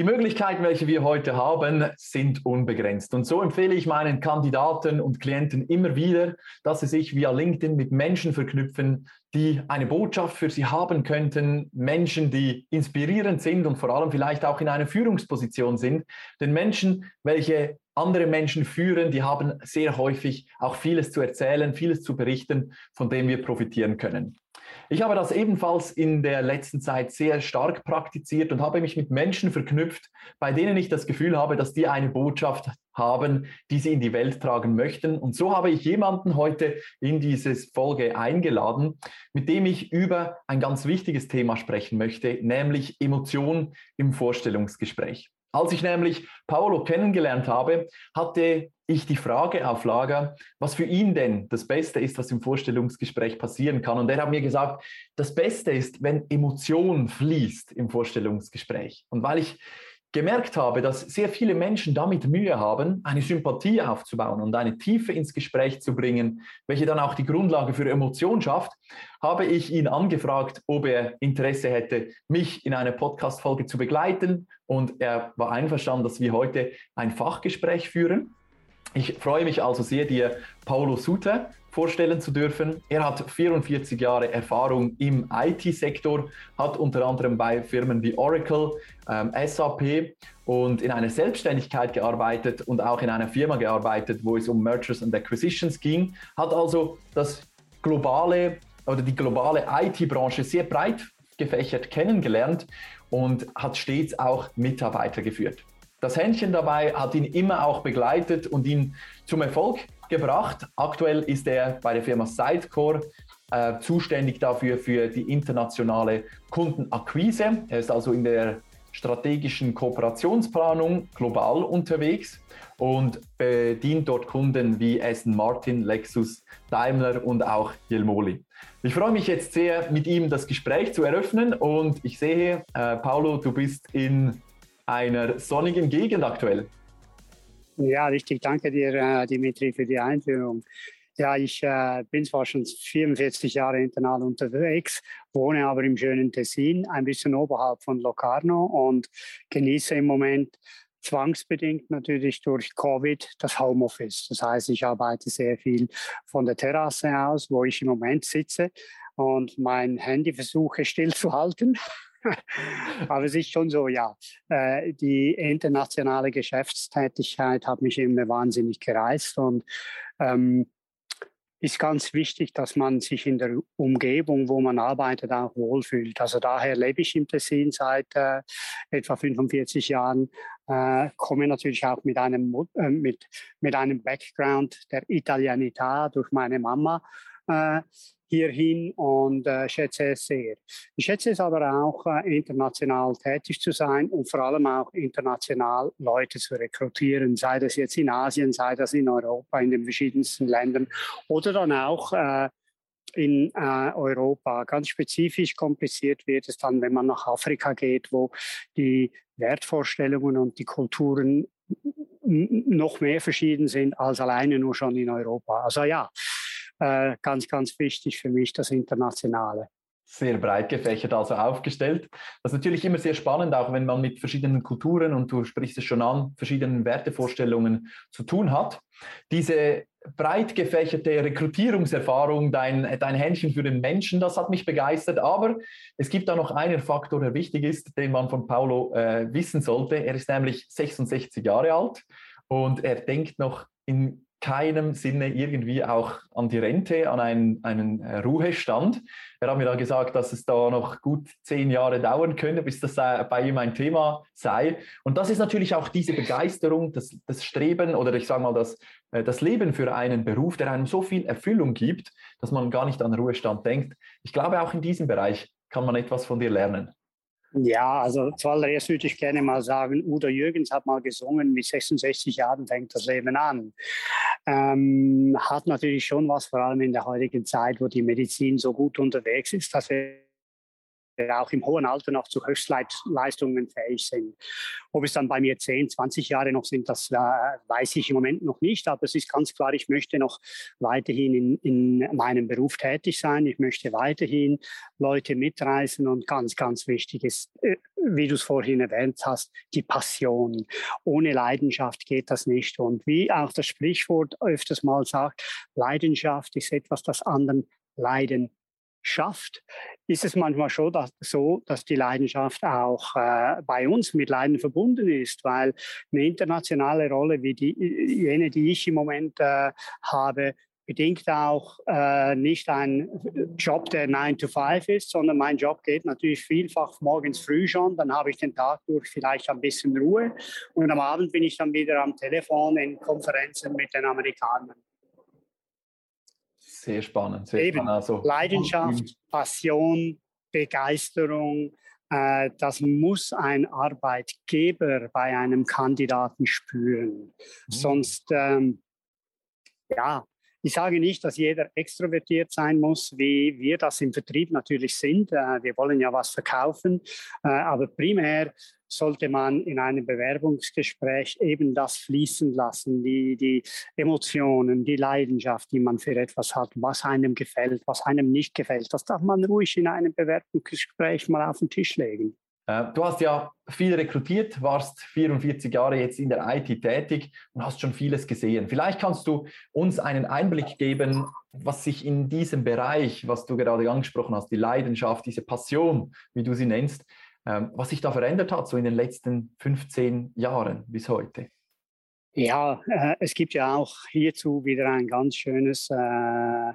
Die Möglichkeiten, welche wir heute haben, sind unbegrenzt. Und so empfehle ich meinen Kandidaten und Klienten immer wieder, dass sie sich via LinkedIn mit Menschen verknüpfen, die eine Botschaft für sie haben könnten, Menschen, die inspirierend sind und vor allem vielleicht auch in einer Führungsposition sind. Denn Menschen, welche andere Menschen führen, die haben sehr häufig auch vieles zu erzählen, vieles zu berichten, von dem wir profitieren können. Ich habe das ebenfalls in der letzten Zeit sehr stark praktiziert und habe mich mit Menschen verknüpft, bei denen ich das Gefühl habe, dass die eine Botschaft haben, die sie in die Welt tragen möchten. Und so habe ich jemanden heute in diese Folge eingeladen, mit dem ich über ein ganz wichtiges Thema sprechen möchte, nämlich Emotionen im Vorstellungsgespräch. Als ich nämlich Paolo kennengelernt habe, hatte ich die Frage auf Lager, was für ihn denn das Beste ist, was im Vorstellungsgespräch passieren kann. Und er hat mir gesagt, das Beste ist, wenn Emotion fließt im Vorstellungsgespräch. Und weil ich gemerkt habe, dass sehr viele Menschen damit Mühe haben, eine Sympathie aufzubauen und eine Tiefe ins Gespräch zu bringen, welche dann auch die Grundlage für Emotion schafft, habe ich ihn angefragt, ob er Interesse hätte, mich in einer Podcast-Folge zu begleiten. Und er war einverstanden, dass wir heute ein Fachgespräch führen. Ich freue mich also sehr, dir Paulo Suter vorstellen zu dürfen. Er hat 44 Jahre Erfahrung im IT-Sektor, hat unter anderem bei Firmen wie Oracle, ähm, SAP und in einer Selbstständigkeit gearbeitet und auch in einer Firma gearbeitet, wo es um Mergers and Acquisitions ging, hat also das globale oder die globale IT-Branche sehr breit gefächert kennengelernt und hat stets auch Mitarbeiter geführt. Das Händchen dabei hat ihn immer auch begleitet und ihn zum Erfolg gebracht. Aktuell ist er bei der Firma Sidecore äh, zuständig dafür für die internationale Kundenakquise. Er ist also in der strategischen Kooperationsplanung global unterwegs und bedient dort Kunden wie Aston Martin, Lexus, Daimler und auch Jelmoli. Ich freue mich jetzt sehr, mit ihm das Gespräch zu eröffnen und ich sehe, äh, Paulo, du bist in einer sonnigen Gegend aktuell. Ja, richtig. Danke dir, äh, Dimitri, für die Einführung. Ja, ich äh, bin zwar schon 44 Jahre internal unterwegs, wohne aber im schönen Tessin, ein bisschen oberhalb von Locarno und genieße im Moment zwangsbedingt natürlich durch Covid das Homeoffice. Das heißt, ich arbeite sehr viel von der Terrasse aus, wo ich im Moment sitze und mein Handy versuche stillzuhalten. Aber es ist schon so, ja. Äh, die internationale Geschäftstätigkeit hat mich immer wahnsinnig gereizt und ähm, ist ganz wichtig, dass man sich in der Umgebung, wo man arbeitet, auch wohlfühlt. Also daher lebe ich im Tessin seit äh, etwa 45 Jahren, äh, komme natürlich auch mit einem, äh, mit, mit einem Background der Italianità durch meine Mama hierhin und äh, schätze es sehr. Ich schätze es aber auch, äh, international tätig zu sein und vor allem auch international Leute zu rekrutieren, sei das jetzt in Asien, sei das in Europa, in den verschiedensten Ländern oder dann auch äh, in äh, Europa. Ganz spezifisch kompliziert wird es dann, wenn man nach Afrika geht, wo die Wertvorstellungen und die Kulturen noch mehr verschieden sind als alleine nur schon in Europa. Also ja, äh, ganz, ganz wichtig für mich, das Internationale. Sehr breit gefächert also aufgestellt. Das ist natürlich immer sehr spannend, auch wenn man mit verschiedenen Kulturen und du sprichst es schon an, verschiedenen Wertevorstellungen zu tun hat. Diese breit gefächerte Rekrutierungserfahrung, dein, dein Händchen für den Menschen, das hat mich begeistert. Aber es gibt da noch einen Faktor, der wichtig ist, den man von Paulo äh, wissen sollte. Er ist nämlich 66 Jahre alt und er denkt noch in keinem Sinne irgendwie auch an die Rente, an einen, einen äh, Ruhestand. Er hat mir da gesagt, dass es da noch gut zehn Jahre dauern könnte, bis das äh, bei ihm ein Thema sei. Und das ist natürlich auch diese Begeisterung, das, das Streben oder ich sage mal das, äh, das Leben für einen Beruf, der einem so viel Erfüllung gibt, dass man gar nicht an Ruhestand denkt. Ich glaube, auch in diesem Bereich kann man etwas von dir lernen. Ja, also zuallererst würde ich gerne mal sagen, Udo Jürgens hat mal gesungen, mit 66 Jahren fängt das Leben an. ähm, hat natürlich schon was, vor allem in der heutigen Zeit, wo die Medizin so gut unterwegs ist, dass wir auch im hohen Alter noch zu Höchstleistungen fähig sind. Ob es dann bei mir 10, 20 Jahre noch sind, das äh, weiß ich im Moment noch nicht. Aber es ist ganz klar, ich möchte noch weiterhin in, in meinem Beruf tätig sein. Ich möchte weiterhin Leute mitreißen und ganz, ganz wichtig ist, äh, wie du es vorhin erwähnt hast, die Passion. Ohne Leidenschaft geht das nicht. Und wie auch das Sprichwort öfters mal sagt, Leidenschaft ist etwas, das anderen leiden schafft, ist es manchmal schon dass, so, dass die Leidenschaft auch äh, bei uns mit Leiden verbunden ist, weil eine internationale Rolle wie die, jene, die ich im Moment äh, habe, bedingt auch äh, nicht ein Job, der 9 to 5 ist, sondern mein Job geht natürlich vielfach morgens früh schon, dann habe ich den Tag durch vielleicht ein bisschen Ruhe und am Abend bin ich dann wieder am Telefon in Konferenzen mit den Amerikanern. Sehr spannend. Sehr Eben, spannend. Also, Leidenschaft, Passion, Begeisterung, äh, das muss ein Arbeitgeber bei einem Kandidaten spüren. Mhm. Sonst, ähm, ja, ich sage nicht, dass jeder extrovertiert sein muss, wie wir das im Vertrieb natürlich sind. Äh, wir wollen ja was verkaufen, äh, aber primär sollte man in einem Bewerbungsgespräch eben das fließen lassen, die, die Emotionen, die Leidenschaft, die man für etwas hat, was einem gefällt, was einem nicht gefällt. Das darf man ruhig in einem Bewerbungsgespräch mal auf den Tisch legen. Äh, du hast ja viel rekrutiert, warst 44 Jahre jetzt in der IT tätig und hast schon vieles gesehen. Vielleicht kannst du uns einen Einblick geben, was sich in diesem Bereich, was du gerade angesprochen hast, die Leidenschaft, diese Passion, wie du sie nennst, ähm, was sich da verändert hat, so in den letzten 15 Jahren bis heute. Ja, äh, es gibt ja auch hierzu wieder ein ganz schönes äh,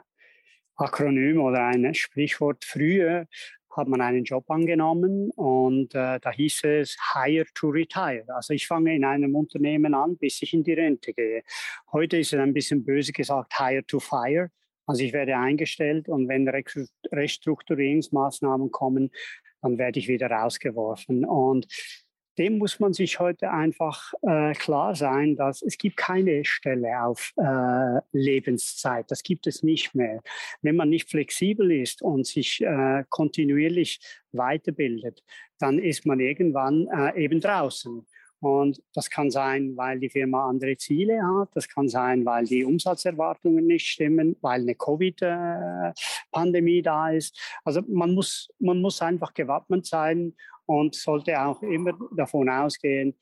Akronym oder ein Sprichwort. Früher hat man einen Job angenommen und äh, da hieß es Hire to Retire. Also ich fange in einem Unternehmen an, bis ich in die Rente gehe. Heute ist es ein bisschen böse gesagt Hire to Fire. Also ich werde eingestellt und wenn Restrukturierungsmaßnahmen kommen, dann werde ich wieder rausgeworfen. Und dem muss man sich heute einfach äh, klar sein, dass es gibt keine Stelle auf äh, Lebenszeit. Das gibt es nicht mehr. Wenn man nicht flexibel ist und sich äh, kontinuierlich weiterbildet, dann ist man irgendwann äh, eben draußen. Und das kann sein, weil die Firma andere Ziele hat. Das kann sein, weil die Umsatzerwartungen nicht stimmen, weil eine Covid-Pandemie da ist. Also man muss, man muss einfach gewappnet sein und sollte auch immer davon ausgehen,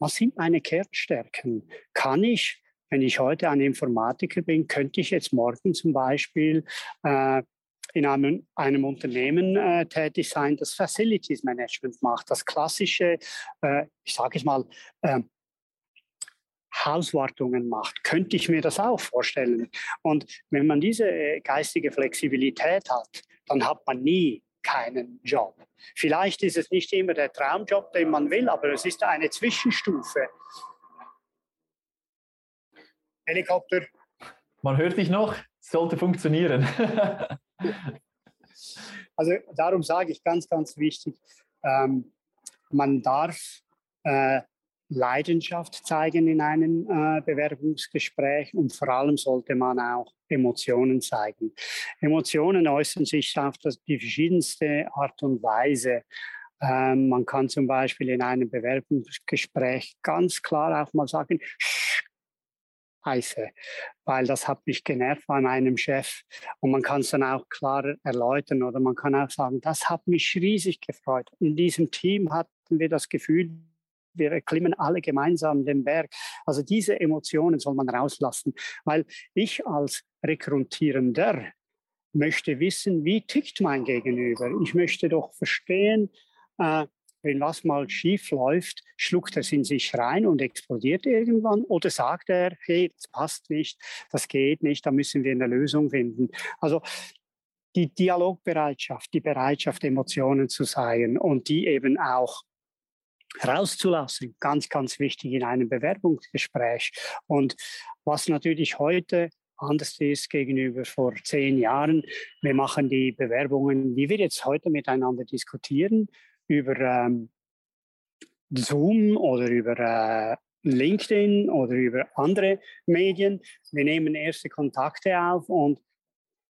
was sind meine Kernstärken? Kann ich, wenn ich heute ein Informatiker bin, könnte ich jetzt morgen zum Beispiel äh, in einem, einem Unternehmen äh, tätig sein, das Facilities Management macht, das klassische, äh, ich sage es mal, äh, Hauswartungen macht, könnte ich mir das auch vorstellen. Und wenn man diese äh, geistige Flexibilität hat, dann hat man nie keinen Job. Vielleicht ist es nicht immer der Traumjob, den man will, aber es ist eine Zwischenstufe. Helikopter. Man hört dich noch, sollte funktionieren. also darum sage ich ganz, ganz wichtig, ähm, man darf äh, Leidenschaft zeigen in einem äh, Bewerbungsgespräch und vor allem sollte man auch Emotionen zeigen. Emotionen äußern sich auf das, die verschiedenste Art und Weise. Ähm, man kann zum Beispiel in einem Bewerbungsgespräch ganz klar auch mal sagen, heiße, weil das hat mich genervt bei meinem Chef. Und man kann es dann auch klar erläutern oder man kann auch sagen, das hat mich riesig gefreut. In diesem Team hatten wir das Gefühl, wir klimmen alle gemeinsam den Berg. Also diese Emotionen soll man rauslassen, weil ich als Rekrutierender möchte wissen, wie tickt mein Gegenüber. Ich möchte doch verstehen, äh, wenn was mal schief läuft, schluckt er es in sich rein und explodiert irgendwann oder sagt er, hey, das passt nicht, das geht nicht, da müssen wir eine Lösung finden. Also die Dialogbereitschaft, die Bereitschaft, Emotionen zu sein und die eben auch rauszulassen, ganz, ganz wichtig in einem Bewerbungsgespräch. Und was natürlich heute anders ist gegenüber vor zehn Jahren. Wir machen die Bewerbungen, wie wir jetzt heute miteinander diskutieren, über ähm, Zoom oder über äh, LinkedIn oder über andere Medien. Wir nehmen erste Kontakte auf und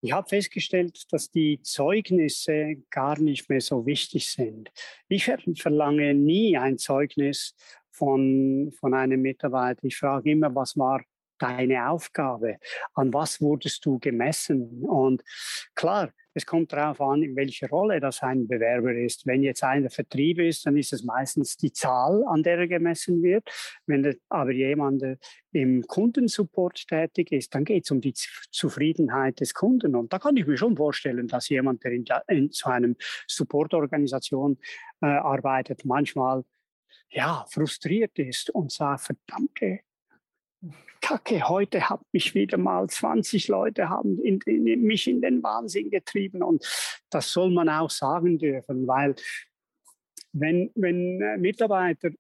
ich habe festgestellt, dass die Zeugnisse gar nicht mehr so wichtig sind. Ich verlange nie ein Zeugnis von, von einem Mitarbeiter. Ich frage immer, was war deine Aufgabe? An was wurdest du gemessen? Und klar, es kommt darauf an, in welcher Rolle das ein Bewerber ist. Wenn jetzt einer Vertrieb ist, dann ist es meistens die Zahl, an der er gemessen wird. Wenn aber jemand im Kundensupport tätig ist, dann geht es um die Zufriedenheit des Kunden. Und da kann ich mir schon vorstellen, dass jemand, der in, in so einem Supportorganisation äh, arbeitet, manchmal ja, frustriert ist und sagt, verdammte Kacke, heute hat mich wieder mal 20 Leute haben in, in, mich in den Wahnsinn getrieben und das soll man auch sagen dürfen, weil wenn, wenn äh, Mitarbeiter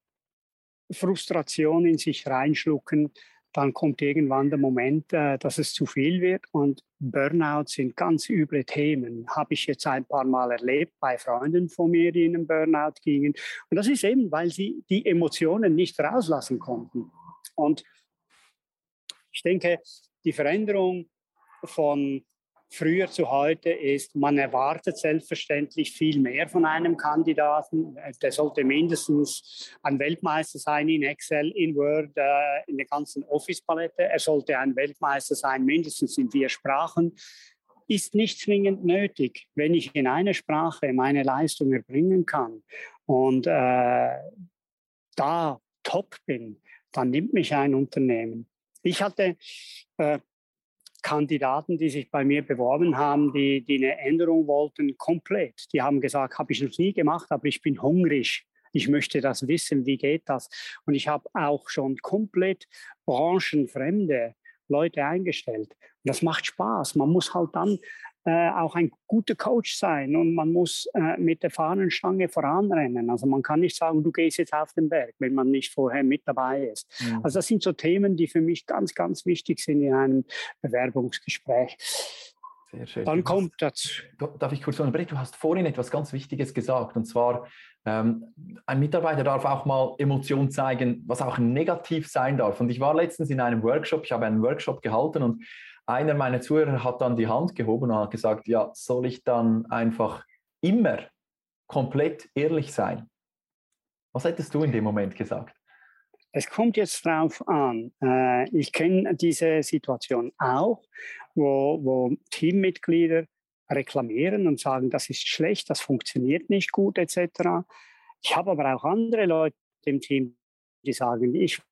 Frustration in sich reinschlucken, dann kommt irgendwann der Moment, äh, dass es zu viel wird und Burnout sind ganz üble Themen. Habe ich jetzt ein paar Mal erlebt bei Freunden von mir, die in einen Burnout gingen. Und das ist eben, weil sie die Emotionen nicht rauslassen konnten. Und ich denke, die Veränderung von früher zu heute ist, man erwartet selbstverständlich viel mehr von einem Kandidaten. Der sollte mindestens ein Weltmeister sein in Excel, in Word, äh, in der ganzen Office-Palette. Er sollte ein Weltmeister sein, mindestens in vier Sprachen. Ist nicht zwingend nötig, wenn ich in einer Sprache meine Leistung erbringen kann und äh, da top bin, dann nimmt mich ein Unternehmen. Ich hatte äh, Kandidaten, die sich bei mir beworben haben, die, die eine Änderung wollten, komplett. Die haben gesagt, habe ich noch nie gemacht, aber ich bin hungrig. Ich möchte das wissen, wie geht das? Und ich habe auch schon komplett branchenfremde Leute eingestellt. Das macht Spaß. Man muss halt dann äh, auch ein guter Coach sein und man muss äh, mit der Fahnenstange voranrennen. Also man kann nicht sagen, du gehst jetzt auf den Berg, wenn man nicht vorher mit dabei ist. Mhm. Also das sind so Themen, die für mich ganz, ganz wichtig sind in einem Bewerbungsgespräch. Sehr schön. Dann kommt das. Darf ich kurz unterbrechen? Du hast vorhin etwas ganz Wichtiges gesagt, und zwar, ähm, ein Mitarbeiter darf auch mal Emotionen zeigen, was auch negativ sein darf. Und ich war letztens in einem Workshop, ich habe einen Workshop gehalten und einer meiner Zuhörer hat dann die Hand gehoben und hat gesagt, ja, soll ich dann einfach immer komplett ehrlich sein? Was hättest du in dem Moment gesagt? Es kommt jetzt drauf an. Äh, ich kenne diese Situation auch, wo, wo Teammitglieder reklamieren und sagen, das ist schlecht, das funktioniert nicht gut etc. Ich habe aber auch andere Leute im Team, die sagen, ich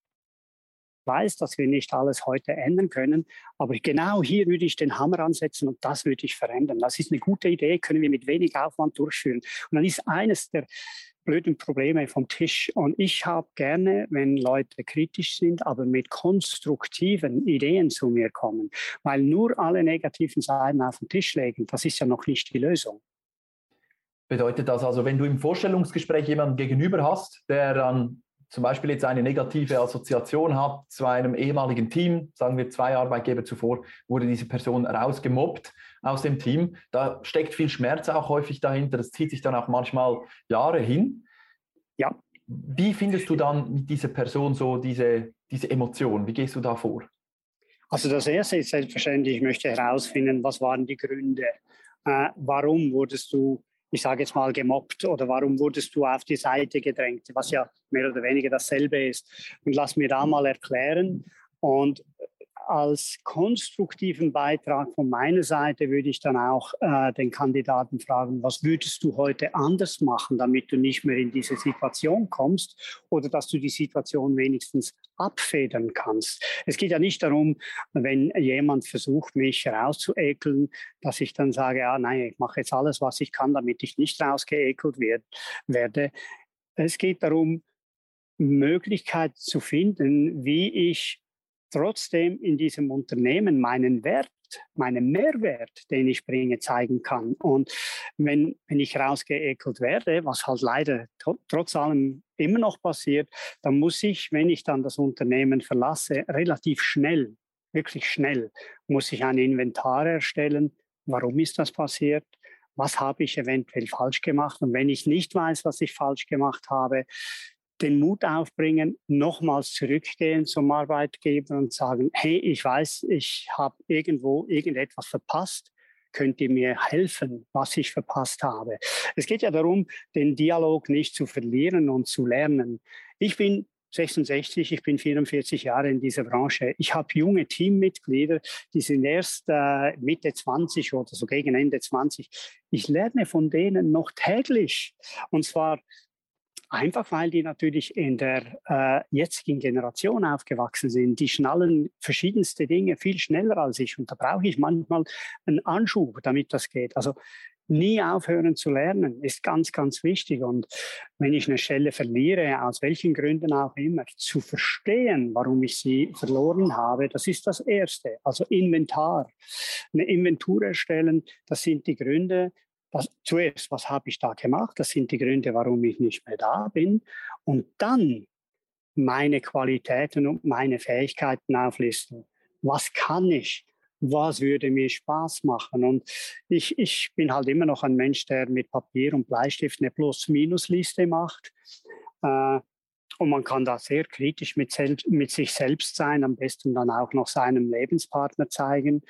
weiß, dass wir nicht alles heute ändern können, aber genau hier würde ich den Hammer ansetzen und das würde ich verändern. Das ist eine gute Idee, können wir mit wenig Aufwand durchführen. Und dann ist eines der blöden Probleme vom Tisch. Und ich habe gerne, wenn Leute kritisch sind, aber mit konstruktiven Ideen zu mir kommen, weil nur alle negativen Seiten auf den Tisch legen, das ist ja noch nicht die Lösung. Bedeutet das also, wenn du im Vorstellungsgespräch jemanden gegenüber hast, der dann zum Beispiel jetzt eine negative Assoziation hat zu einem ehemaligen Team, sagen wir zwei Arbeitgeber zuvor, wurde diese Person rausgemobbt aus dem Team. Da steckt viel Schmerz auch häufig dahinter. Das zieht sich dann auch manchmal Jahre hin. Ja. Wie findest du dann mit dieser Person so diese, diese Emotion? Wie gehst du da vor? Also das Erste ist selbstverständlich, ich möchte herausfinden, was waren die Gründe? Äh, warum wurdest du ich sage jetzt mal, gemobbt oder warum wurdest du auf die Seite gedrängt, was ja mehr oder weniger dasselbe ist. Und lass mir da mal erklären. Und als konstruktiven Beitrag von meiner Seite würde ich dann auch äh, den Kandidaten fragen, was würdest du heute anders machen, damit du nicht mehr in diese Situation kommst oder dass du die Situation wenigstens abfedern kannst. Es geht ja nicht darum, wenn jemand versucht, mich rauszuekeln, dass ich dann sage, ja, nein, ich mache jetzt alles, was ich kann, damit ich nicht rausgeekelt werd, werde. Es geht darum, Möglichkeiten zu finden, wie ich trotzdem in diesem Unternehmen meinen Wert, meinen Mehrwert, den ich bringe, zeigen kann. Und wenn, wenn ich rausgeekelt werde, was halt leider trotz allem immer noch passiert, dann muss ich, wenn ich dann das Unternehmen verlasse, relativ schnell, wirklich schnell, muss ich ein Inventar erstellen. Warum ist das passiert? Was habe ich eventuell falsch gemacht? Und wenn ich nicht weiß, was ich falsch gemacht habe, den Mut aufbringen, nochmals zurückgehen zum Arbeitgeber und sagen, hey, ich weiß, ich habe irgendwo irgendetwas verpasst könnt ihr mir helfen, was ich verpasst habe. Es geht ja darum, den Dialog nicht zu verlieren und zu lernen. Ich bin 66, ich bin 44 Jahre in dieser Branche. Ich habe junge Teammitglieder, die sind erst äh, Mitte 20 oder so gegen Ende 20. Ich lerne von denen noch täglich. Und zwar Einfach weil die natürlich in der äh, jetzigen Generation aufgewachsen sind. Die schnallen verschiedenste Dinge viel schneller als ich. Und da brauche ich manchmal einen Anschub, damit das geht. Also nie aufhören zu lernen ist ganz, ganz wichtig. Und wenn ich eine Stelle verliere, aus welchen Gründen auch immer, zu verstehen, warum ich sie verloren habe, das ist das Erste. Also Inventar. Eine Inventur erstellen, das sind die Gründe, was, zuerst, was habe ich da gemacht? Das sind die Gründe, warum ich nicht mehr da bin. Und dann meine Qualitäten und meine Fähigkeiten auflisten. Was kann ich? Was würde mir Spaß machen? Und ich, ich bin halt immer noch ein Mensch, der mit Papier und Bleistift eine Plus-Minus-Liste macht. Äh, und man kann da sehr kritisch mit, mit, sich selbst sein, am besten dann auch noch seinem Lebenspartner zeigen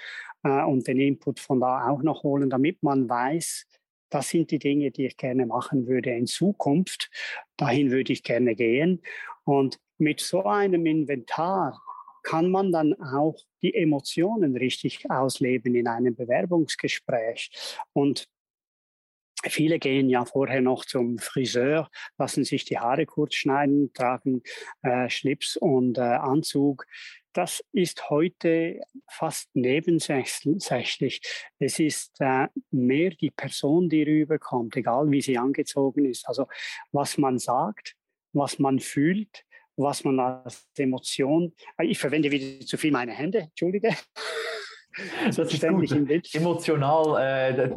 äh, und den Input von da auch noch holen, damit man weiß, das sind die Dinge, die ich gerne machen würde in Zukunft. Dahin würde ich gerne gehen. Und mit so einem Inventar kann man dann auch die Emotionen richtig ausleben in einem Bewerbungsgespräch. Und Viele gehen ja vorher noch zum Friseur, lassen sich die Haare kurz schneiden, tragen äh, Schlips und äh, Anzug. Das ist heute fast nebensächlich. Es ist äh, mehr die Person, die rüberkommt, egal wie sie angezogen ist. Also was man sagt, was man fühlt, was man als Emotion. Äh, ich verwende wieder zu viel meine Hände, entschuldige. Das ist gut. Emotional äh,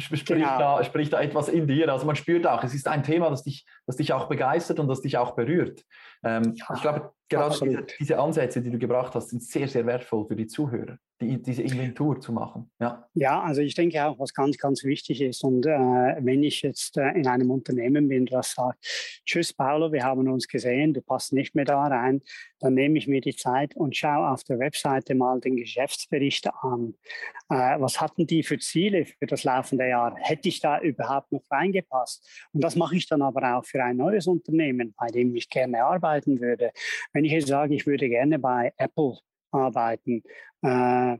spricht, genau. da, spricht da etwas in dir. Also man spürt auch, es ist ein Thema, das dich, das dich auch begeistert und das dich auch berührt. Ähm, ja, ich glaube, gerade diese, diese, Ansätze, die du gebracht hast, sind sehr, sehr wertvoll für die Zuhörer, die, diese Inventur zu machen. Ja. ja, also ich denke auch, was ganz, ganz wichtig ist. Und äh, wenn ich jetzt äh, in einem Unternehmen bin, das sagt, tschüss Paolo, wir haben uns gesehen, du passt nicht mehr da rein, dann nehme ich mir die Zeit und schaue auf der Webseite mal den Geschäftsbericht an. Äh, was hatten die für Ziele für das laufende Jahr? Hätte ich da überhaupt noch reingepasst? Und das mache ich dann aber auch für ein neues Unternehmen, bei dem ich gerne arbeiten würde. Wenn ich jetzt sage, ich würde gerne bei Apple arbeiten, äh,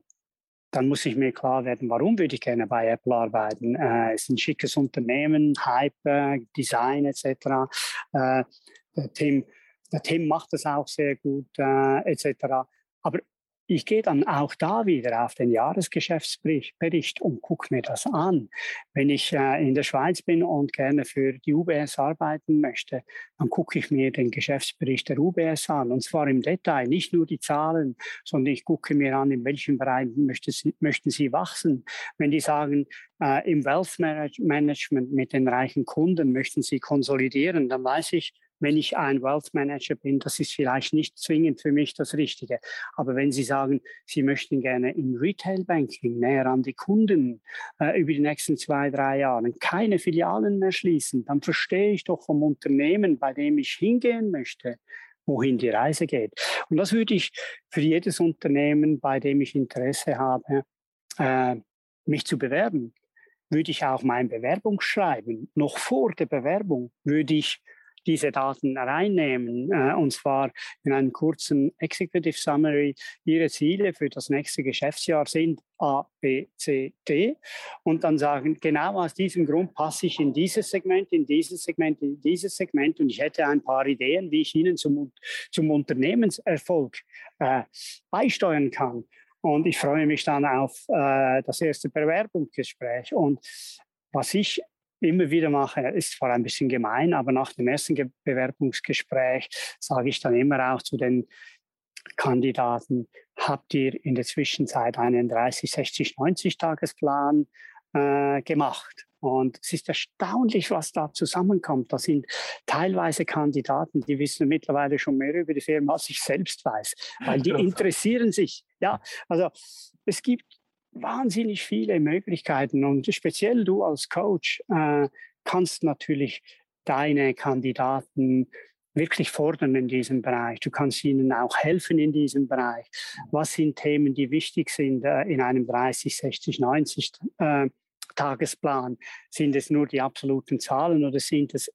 dann muss ich mir klar werden, warum würde ich gerne bei Apple arbeiten. Äh, es ist ein schickes Unternehmen, Hype, äh, Design etc. Äh, der Tim der Tim macht das auch sehr gut, äh, etc. Aber ich gehe dann auch da wieder auf den Jahresgeschäftsbericht und gucke mir das an. Wenn ich äh, in der Schweiz bin und gerne für die UBS arbeiten möchte, dann gucke ich mir den Geschäftsbericht der UBS an. Und zwar im Detail, nicht nur die Zahlen, sondern ich gucke mir an, in welchen Bereichen möchte sie, möchten Sie wachsen. Wenn die sagen, äh, im Wealth Management mit den reichen Kunden möchten Sie konsolidieren, dann weiß ich, wenn ich ein Wealth Manager bin, das ist vielleicht nicht zwingend für mich das Richtige. Aber wenn Sie sagen, Sie möchten gerne im Retail Banking näher an die Kunden äh, über die nächsten zwei, drei Jahre keine Filialen mehr schließen, dann verstehe ich doch vom Unternehmen, bei dem ich hingehen möchte, wohin die Reise geht. Und das würde ich für jedes Unternehmen, bei dem ich Interesse habe, äh, mich zu bewerben, würde ich auch mein Bewerbungsschreiben, noch vor der Bewerbung, würde ich diese Daten reinnehmen, äh, und zwar in einem kurzen Executive Summary. Ihre Ziele für das nächste Geschäftsjahr sind A, B, C, D und dann sagen, genau aus diesem Grund passe ich in dieses Segment, in dieses Segment, in dieses Segment und ich hätte ein paar Ideen, wie ich Ihnen zum, zum Unternehmenserfolg äh, beisteuern kann. Und ich freue mich dann auf äh, das erste Bewerbungsgespräch. Und was ich immer wieder mache, ist zwar ein bisschen gemein, aber nach dem ersten Bewerbungsgespräch sage ich dann immer auch zu den Kandidaten, habt ihr in der Zwischenzeit einen 30, 60, 90 Tagesplan äh, gemacht? Und es ist erstaunlich, was da zusammenkommt. Da sind teilweise Kandidaten, die wissen mittlerweile schon mehr über die Firma, als ich selbst weiß, weil die interessieren sich. Ja, also es gibt wahnsinnig viele Möglichkeiten und speziell du als Coach äh, kannst natürlich deine Kandidaten wirklich fordern in diesem Bereich. Du kannst ihnen auch helfen in diesem Bereich. Was sind Themen, die wichtig sind äh, in einem 30, 60, 90 äh, Tagesplan? Sind es nur die absoluten Zahlen oder sind es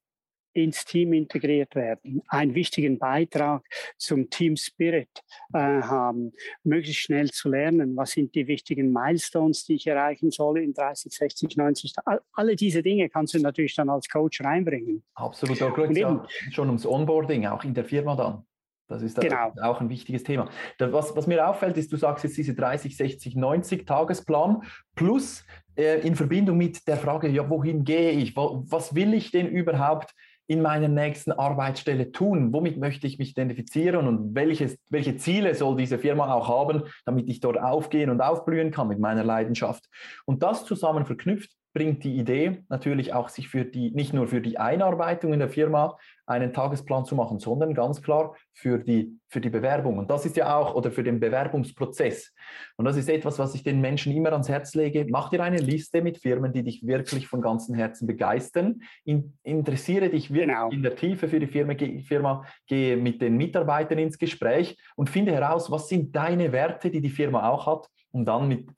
ins Team integriert werden, einen wichtigen Beitrag zum Team Spirit äh, haben, möglichst schnell zu lernen, was sind die wichtigen Milestones, die ich erreichen soll in 30, 60, 90. All, alle diese Dinge kannst du natürlich dann als Coach reinbringen. Absolut, da geht ja schon ums Onboarding, auch in der Firma dann. Das ist genau. auch ein wichtiges Thema. Was, was, mir auffällt, ist, du sagst jetzt diese 30, 60, 90 Tagesplan plus äh, in Verbindung mit der Frage, ja, wohin gehe ich? Wo, was will ich denn überhaupt in meiner nächsten Arbeitsstelle tun? Womit möchte ich mich identifizieren und welches, welche Ziele soll diese Firma auch haben, damit ich dort aufgehen und aufblühen kann mit meiner Leidenschaft? Und das zusammen verknüpft bringt die Idee natürlich auch, sich für die, nicht nur für die Einarbeitung in der Firma einen Tagesplan zu machen, sondern ganz klar für die, für die Bewerbung. Und das ist ja auch, oder für den Bewerbungsprozess. Und das ist etwas, was ich den Menschen immer ans Herz lege. Mach dir eine Liste mit Firmen, die dich wirklich von ganzem Herzen begeistern. In, interessiere dich wirklich genau. in der Tiefe für die Firma, Firma, gehe mit den Mitarbeitern ins Gespräch und finde heraus, was sind deine Werte, die die Firma auch hat, um dann mit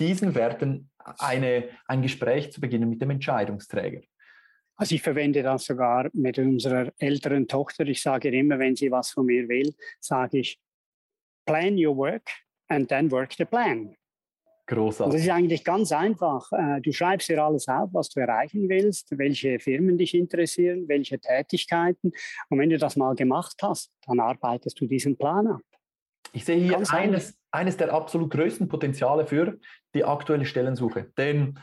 diesen Werten eine, ein Gespräch zu beginnen mit dem Entscheidungsträger. Also ich verwende das sogar mit unserer älteren Tochter. Ich sage immer, wenn sie was von mir will, sage ich, plan your work and then work the plan. Großartig. Das ist eigentlich ganz einfach. Äh, du schreibst dir alles auf, was du erreichen willst, welche Firmen dich interessieren, welche Tätigkeiten. Und wenn du das mal gemacht hast, dann arbeitest du diesen Plan ab. Ich sehe hier eines, eines der absolut größten Potenziale für die aktuelle Stellensuche. Denn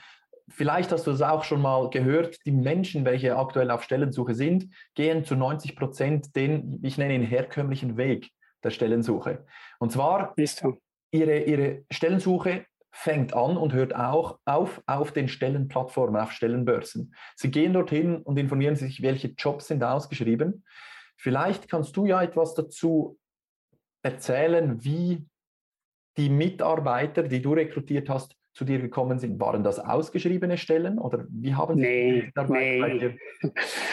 vielleicht hast du es auch schon mal gehört, die Menschen, welche aktuell auf Stellensuche sind, gehen zu 90 Prozent den, ich nenne ihn herkömmlichen Weg der Stellensuche. Und zwar ist ihre, ihre Stellensuche fängt an und hört auch auf auf den Stellenplattformen, auf Stellenbörsen. Sie gehen dorthin und informieren sich, welche Jobs sind ausgeschrieben. Vielleicht kannst du ja etwas dazu erzählen, wie die Mitarbeiter, die du rekrutiert hast, zu dir gekommen sind? Waren das ausgeschriebene Stellen oder wie haben Sie nee, nee.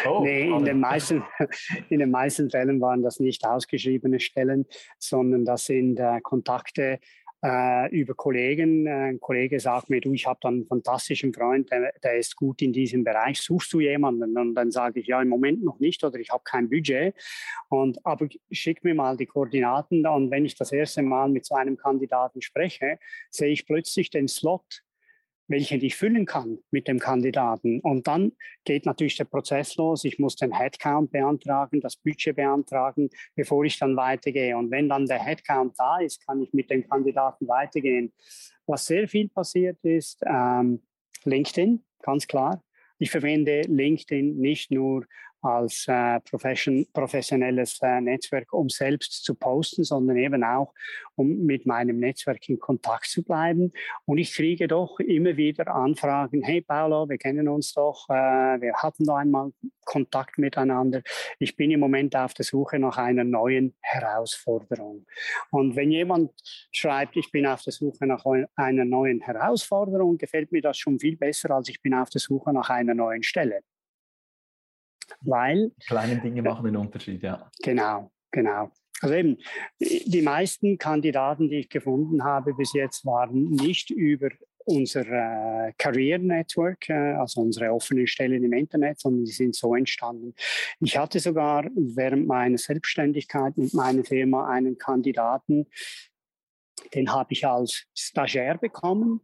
Oh, nee in, den meisten, in den meisten Fällen waren das nicht ausgeschriebene Stellen, sondern das sind äh, Kontakte äh, über Kollegen. Äh, ein Kollege sagt mir, du, ich habe da einen fantastischen Freund, der, der, ist gut in diesem Bereich. Suchst du jemanden? Und dann sage ich, ja, im Moment noch nicht oder ich habe kein Budget. Und, aber schick mir mal die Koordinaten. Und wenn ich das erste Mal mit so einem Kandidaten spreche, sehe ich plötzlich den Slot welchen ich füllen kann mit dem Kandidaten. Und dann geht natürlich der Prozess los. Ich muss den Headcount beantragen, das Budget beantragen, bevor ich dann weitergehe. Und wenn dann der Headcount da ist, kann ich mit dem Kandidaten weitergehen. Was sehr viel passiert ist, ähm, LinkedIn, ganz klar. Ich verwende LinkedIn nicht nur als äh, profession, professionelles äh, Netzwerk, um selbst zu posten, sondern eben auch, um mit meinem Netzwerk in Kontakt zu bleiben. Und ich kriege doch immer wieder Anfragen, hey Paolo, wir kennen uns doch, äh, wir hatten da einmal Kontakt miteinander. Ich bin im Moment auf der Suche nach einer neuen Herausforderung. Und wenn jemand schreibt, ich bin auf der Suche nach einer neuen Herausforderung, gefällt mir das schon viel besser, als ich bin auf der Suche nach einer neuen Stelle. Weil. Kleine Dinge machen den Unterschied, ja. Genau, genau. Also eben, die meisten Kandidaten, die ich gefunden habe bis jetzt, waren nicht über unser äh, Career Network, äh, also unsere offenen Stellen im Internet, sondern die sind so entstanden. Ich hatte sogar während meiner Selbstständigkeit mit meiner Firma einen Kandidaten, den habe ich als Stagiaire bekommen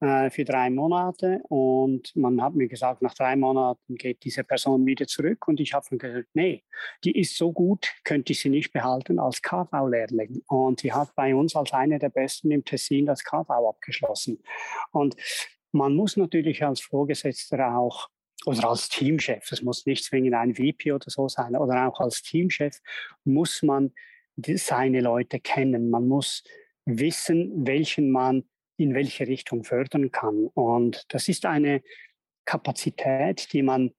äh, für drei Monate. Und man hat mir gesagt, nach drei Monaten geht diese Person wieder zurück. Und ich habe dann gesagt, nee, die ist so gut, könnte ich sie nicht behalten als KV-Lehrling und sie hat bei uns als eine der Besten im Tessin das KV abgeschlossen. Und man muss natürlich als Vorgesetzter auch oder als Teamchef, es muss nicht zwingend ein VP oder so sein, oder auch als Teamchef muss man seine Leute kennen. Man muss wissen, welchen man in welche Richtung fördern kann. Und das ist eine Kapazität, die man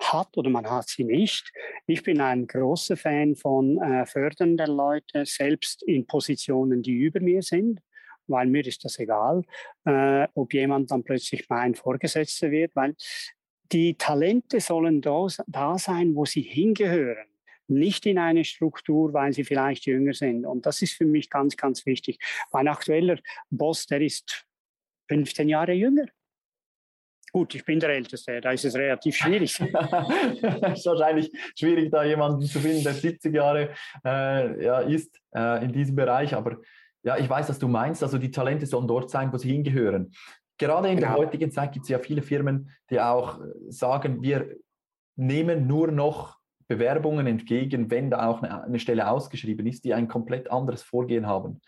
hat oder man hat sie nicht. Ich bin ein großer Fan von äh, Fördern der Leute, selbst in Positionen, die über mir sind, weil mir ist das egal, äh, ob jemand dann plötzlich mein Vorgesetzter wird, weil die Talente sollen da, da sein, wo sie hingehören. Nicht in eine Struktur, weil sie vielleicht jünger sind. Und das ist für mich ganz, ganz wichtig. Mein aktueller Boss, der ist 15 Jahre jünger. Gut, ich bin der Älteste, da ist es relativ schwierig. es ist wahrscheinlich schwierig, da jemanden zu finden, der 70 Jahre äh, ja, ist äh, in diesem Bereich. Aber ja, ich weiß, was du meinst. Also die Talente sollen dort sein, wo sie hingehören. Gerade in genau. der heutigen Zeit gibt es ja viele Firmen, die auch sagen, wir nehmen nur noch Bewerbungen entgegen, wenn da auch eine, eine Stelle ausgeschrieben ist, die ein komplett anderes Vorgehen haben.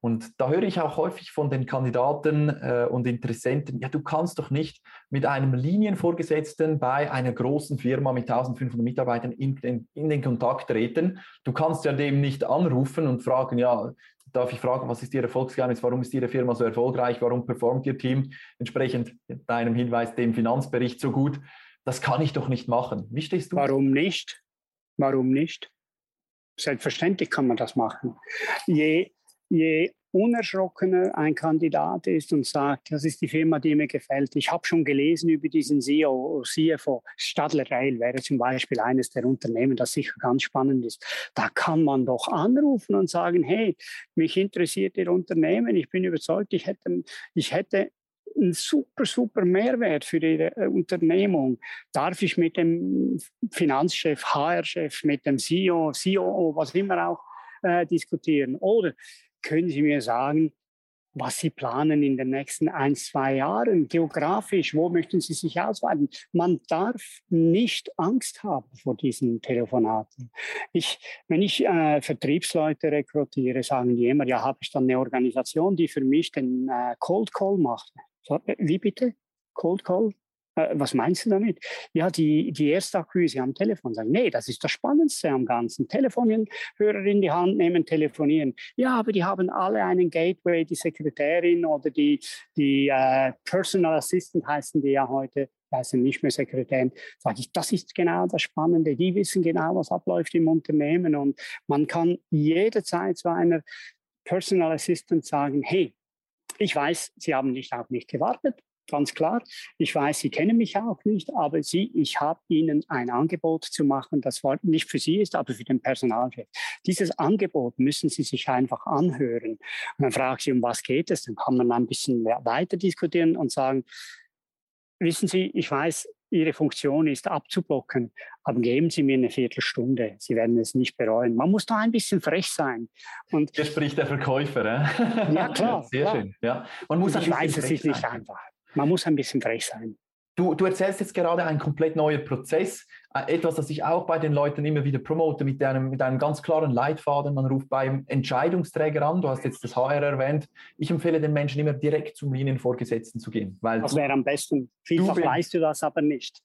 Und da höre ich auch häufig von den Kandidaten äh, und Interessenten, ja, du kannst doch nicht mit einem Linienvorgesetzten bei einer großen Firma mit 1500 Mitarbeitern in, in, in den Kontakt treten. Du kannst ja dem nicht anrufen und fragen, ja, darf ich fragen, was ist Ihr Erfolgsgeheimnis? Warum ist Ihre Firma so erfolgreich? Warum performt Ihr Team entsprechend deinem Hinweis dem Finanzbericht so gut? Das kann ich doch nicht machen. Wie stehst du? Warum nicht? Warum nicht? Selbstverständlich kann man das machen. Je je unerschrockener ein Kandidat ist und sagt, das ist die Firma, die mir gefällt. Ich habe schon gelesen über diesen CEO, CFO. Stadler Rail wäre zum Beispiel eines der Unternehmen, das sicher ganz spannend ist. Da kann man doch anrufen und sagen, hey, mich interessiert Ihr Unternehmen. Ich bin überzeugt, ich hätte, ich hätte einen super, super Mehrwert für Ihre äh, Unternehmung. Darf ich mit dem Finanzchef, HR-Chef, mit dem CEO, COO, was immer auch äh, diskutieren? Oder können Sie mir sagen, was Sie planen in den nächsten ein, zwei Jahren, geografisch, wo möchten Sie sich ausweiten? Man darf nicht Angst haben vor diesen Telefonaten. Ich, wenn ich äh, Vertriebsleute rekrutiere, sagen die immer, ja, habe ich dann eine Organisation, die für mich den äh, Cold Call macht. So, äh, wie bitte? Cold Call? Äh, was meinst du damit? Ja, die, die Erstakquise am Telefon sagen, nee, das ist das Spannendste am Ganzen. Telefonhörer in die Hand nehmen, telefonieren. Ja, aber die haben alle einen Gateway, die Sekretärin oder die, die äh, Personal Assistant heißen die ja heute, heißen nicht mehr Sekretärin, sage ich, das ist genau das Spannende. Die wissen genau, was abläuft im Unternehmen und man kann jederzeit zu einer Personal Assistant sagen, hey, ich weiß, Sie haben nicht auf mich gewartet, ganz klar. Ich weiß, Sie kennen mich auch nicht, aber Sie, ich habe Ihnen ein Angebot zu machen, das nicht für Sie ist, aber für den Personalchef. Dieses Angebot müssen Sie sich einfach anhören. Und dann frage ich Sie, um was geht es? Dann kann man ein bisschen weiter diskutieren und sagen, wissen Sie, ich weiß, Ihre Funktion ist abzublocken, aber geben Sie mir eine Viertelstunde. Sie werden es nicht bereuen. Man muss da ein bisschen frech sein. Und Hier spricht der Verkäufer. Äh? Ja, klar. Sehr klar. schön. Ja. Man muss ich weiß, es ist nicht einfach. Man muss ein bisschen frech sein. Du, du erzählst jetzt gerade ein komplett neuer Prozess, etwas, das ich auch bei den Leuten immer wieder promote, mit einem, mit einem ganz klaren Leitfaden. Man ruft beim Entscheidungsträger an, du hast jetzt das HR erwähnt. Ich empfehle den Menschen immer direkt zum Linienvorgesetzten zu gehen. Weil das wäre am besten. Vielfach weißt du das aber nicht.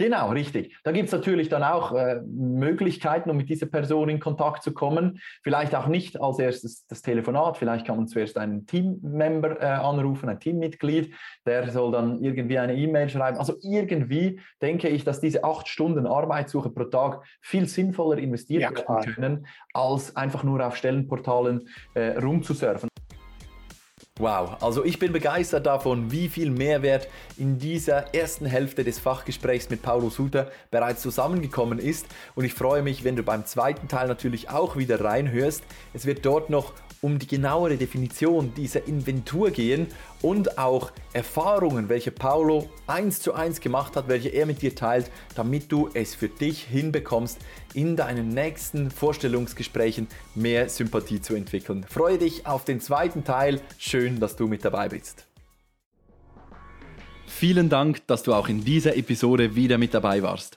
Genau, richtig. Da gibt es natürlich dann auch äh, Möglichkeiten, um mit dieser Person in Kontakt zu kommen. Vielleicht auch nicht als erstes das Telefonat, vielleicht kann man zuerst einen Teammember äh, anrufen, ein Teammitglied, der soll dann irgendwie eine E-Mail schreiben. Also irgendwie denke ich, dass diese acht Stunden Arbeitssuche pro Tag viel sinnvoller investiert ja, werden können, als einfach nur auf Stellenportalen äh, rumzusurfen. Wow, also ich bin begeistert davon, wie viel Mehrwert in dieser ersten Hälfte des Fachgesprächs mit Paulo Suter bereits zusammengekommen ist und ich freue mich, wenn du beim zweiten Teil natürlich auch wieder reinhörst. Es wird dort noch um die genauere Definition dieser Inventur gehen und auch Erfahrungen, welche Paulo eins zu eins gemacht hat, welche er mit dir teilt, damit du es für dich hinbekommst, in deinen nächsten Vorstellungsgesprächen mehr Sympathie zu entwickeln. Freue dich auf den zweiten Teil. Schön, dass du mit dabei bist. Vielen Dank, dass du auch in dieser Episode wieder mit dabei warst.